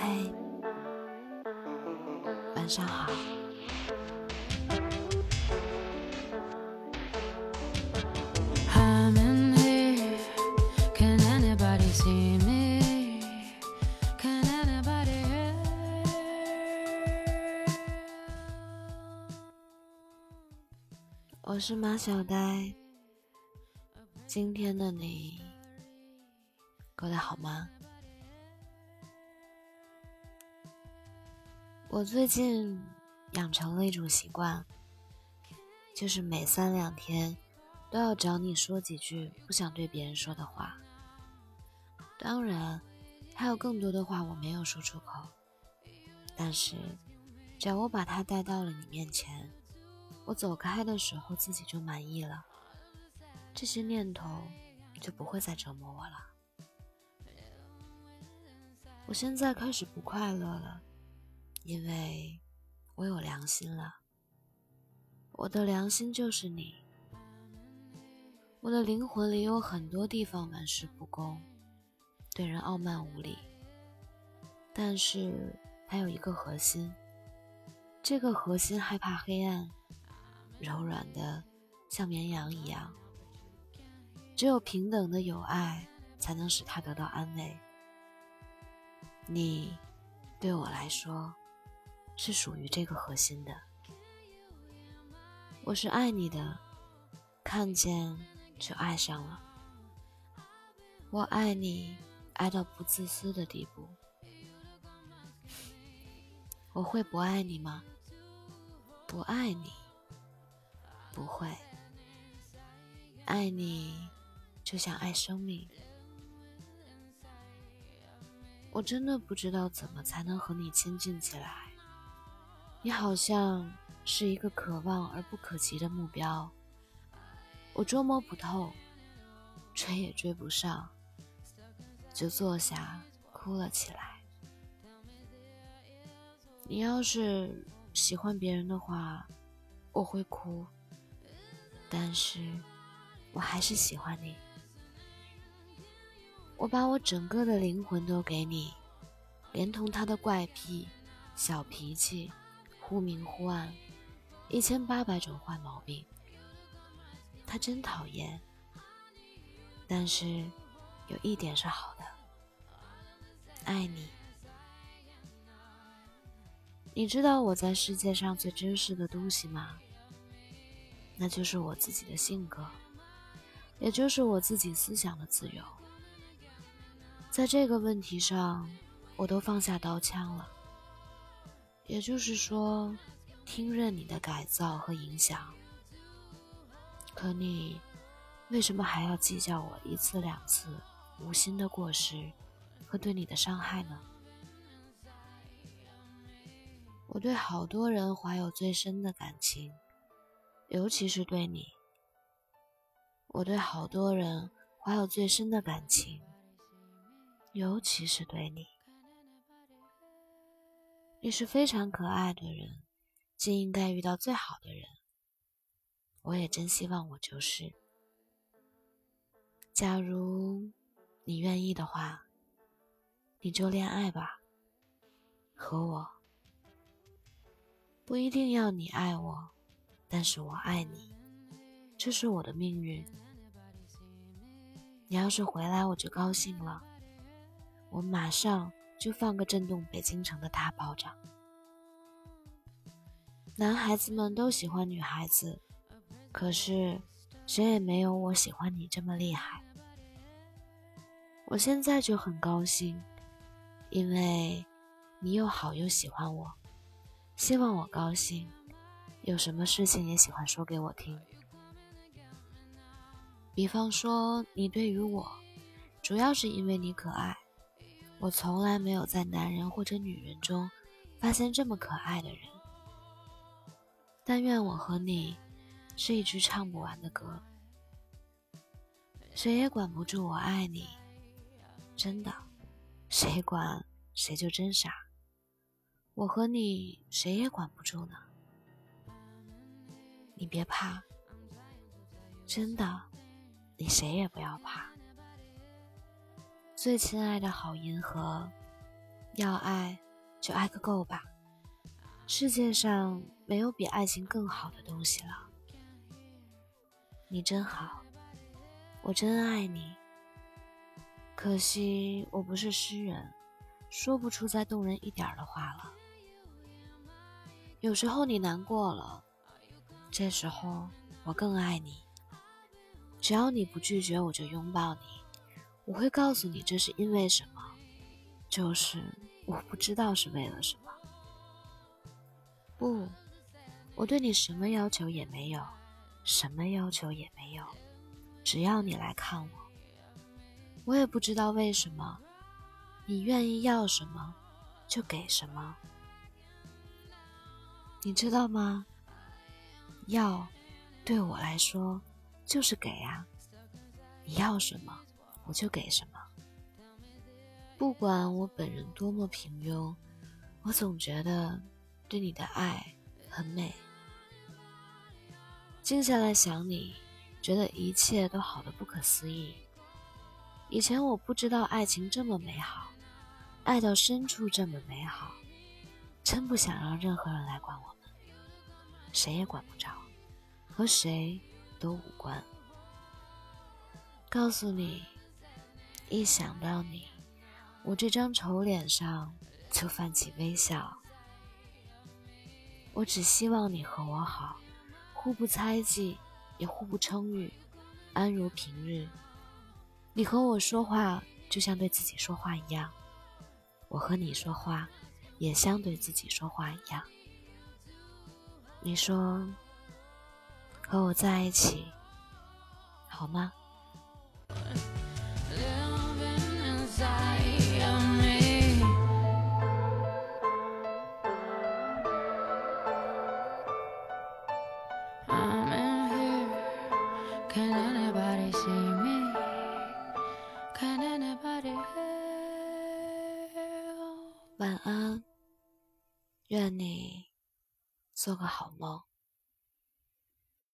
嘿，晚上好。我是马小呆，今天的你过得好吗？我最近养成了一种习惯，就是每三两天都要找你说几句不想对别人说的话。当然，还有更多的话我没有说出口，但是只要我把它带到了你面前。我走开的时候，自己就满意了，这些念头就不会再折磨我了。我现在开始不快乐了，因为我有良心了。我的良心就是你。我的灵魂里有很多地方玩世不恭，对人傲慢无礼，但是还有一个核心，这个核心害怕黑暗。柔软的，像绵羊一样。只有平等的友爱，才能使他得到安慰。你，对我来说，是属于这个核心的。我是爱你的，看见就爱上了。我爱你，爱到不自私的地步。我会不爱你吗？不爱你。不会，爱你就像爱生命。我真的不知道怎么才能和你亲近起来。你好像是一个可望而不可及的目标，我捉摸不透，追也追不上，就坐下哭了起来。你要是喜欢别人的话，我会哭。但是，我还是喜欢你。我把我整个的灵魂都给你，连同他的怪癖、小脾气、忽明忽暗、一千八百种坏毛病。他真讨厌，但是有一点是好的，爱你。你知道我在世界上最珍视的东西吗？那就是我自己的性格，也就是我自己思想的自由。在这个问题上，我都放下刀枪了。也就是说，听任你的改造和影响。可你为什么还要计较我一次两次无心的过失和对你的伤害呢？我对好多人怀有最深的感情。尤其是对你，我对好多人怀有最深的感情。尤其是对你，你是非常可爱的人，竟应该遇到最好的人。我也真希望我就是。假如你愿意的话，你就恋爱吧，和我。不一定要你爱我。但是我爱你，这是我的命运。你要是回来，我就高兴了。我马上就放个震动北京城的大炮仗。男孩子们都喜欢女孩子，可是谁也没有我喜欢你这么厉害。我现在就很高兴，因为你又好又喜欢我，希望我高兴。有什么事情也喜欢说给我听，比方说你对于我，主要是因为你可爱。我从来没有在男人或者女人中发现这么可爱的人。但愿我和你是一支唱不完的歌，谁也管不住我爱你，真的，谁管谁就真傻。我和你谁也管不住呢。你别怕，真的，你谁也不要怕。最亲爱的好银河，要爱就爱个够吧。世界上没有比爱情更好的东西了。你真好，我真爱你。可惜我不是诗人，说不出再动人一点的话了。有时候你难过了，这时候我更爱你。只要你不拒绝，我就拥抱你。我会告诉你这是因为什么，就是我不知道是为了什么。不，我对你什么要求也没有，什么要求也没有，只要你来看我。我也不知道为什么，你愿意要什么，就给什么。你知道吗？要，对我来说就是给啊。你要什么，我就给什么。不管我本人多么平庸，我总觉得对你的爱很美。静下来想你，觉得一切都好的不可思议。以前我不知道爱情这么美好，爱到深处这么美好，真不想让任何人来管我们，谁也管不着，和谁都无关。告诉你，一想到你，我这张丑脸上就泛起微笑。我只希望你和我好，互不猜忌，也互不称誉，安如平日。你和我说话，就像对自己说话一样；我和你说话，也像对自己说话一样。你说，和我在一起，好吗？晚安，愿你做个好梦。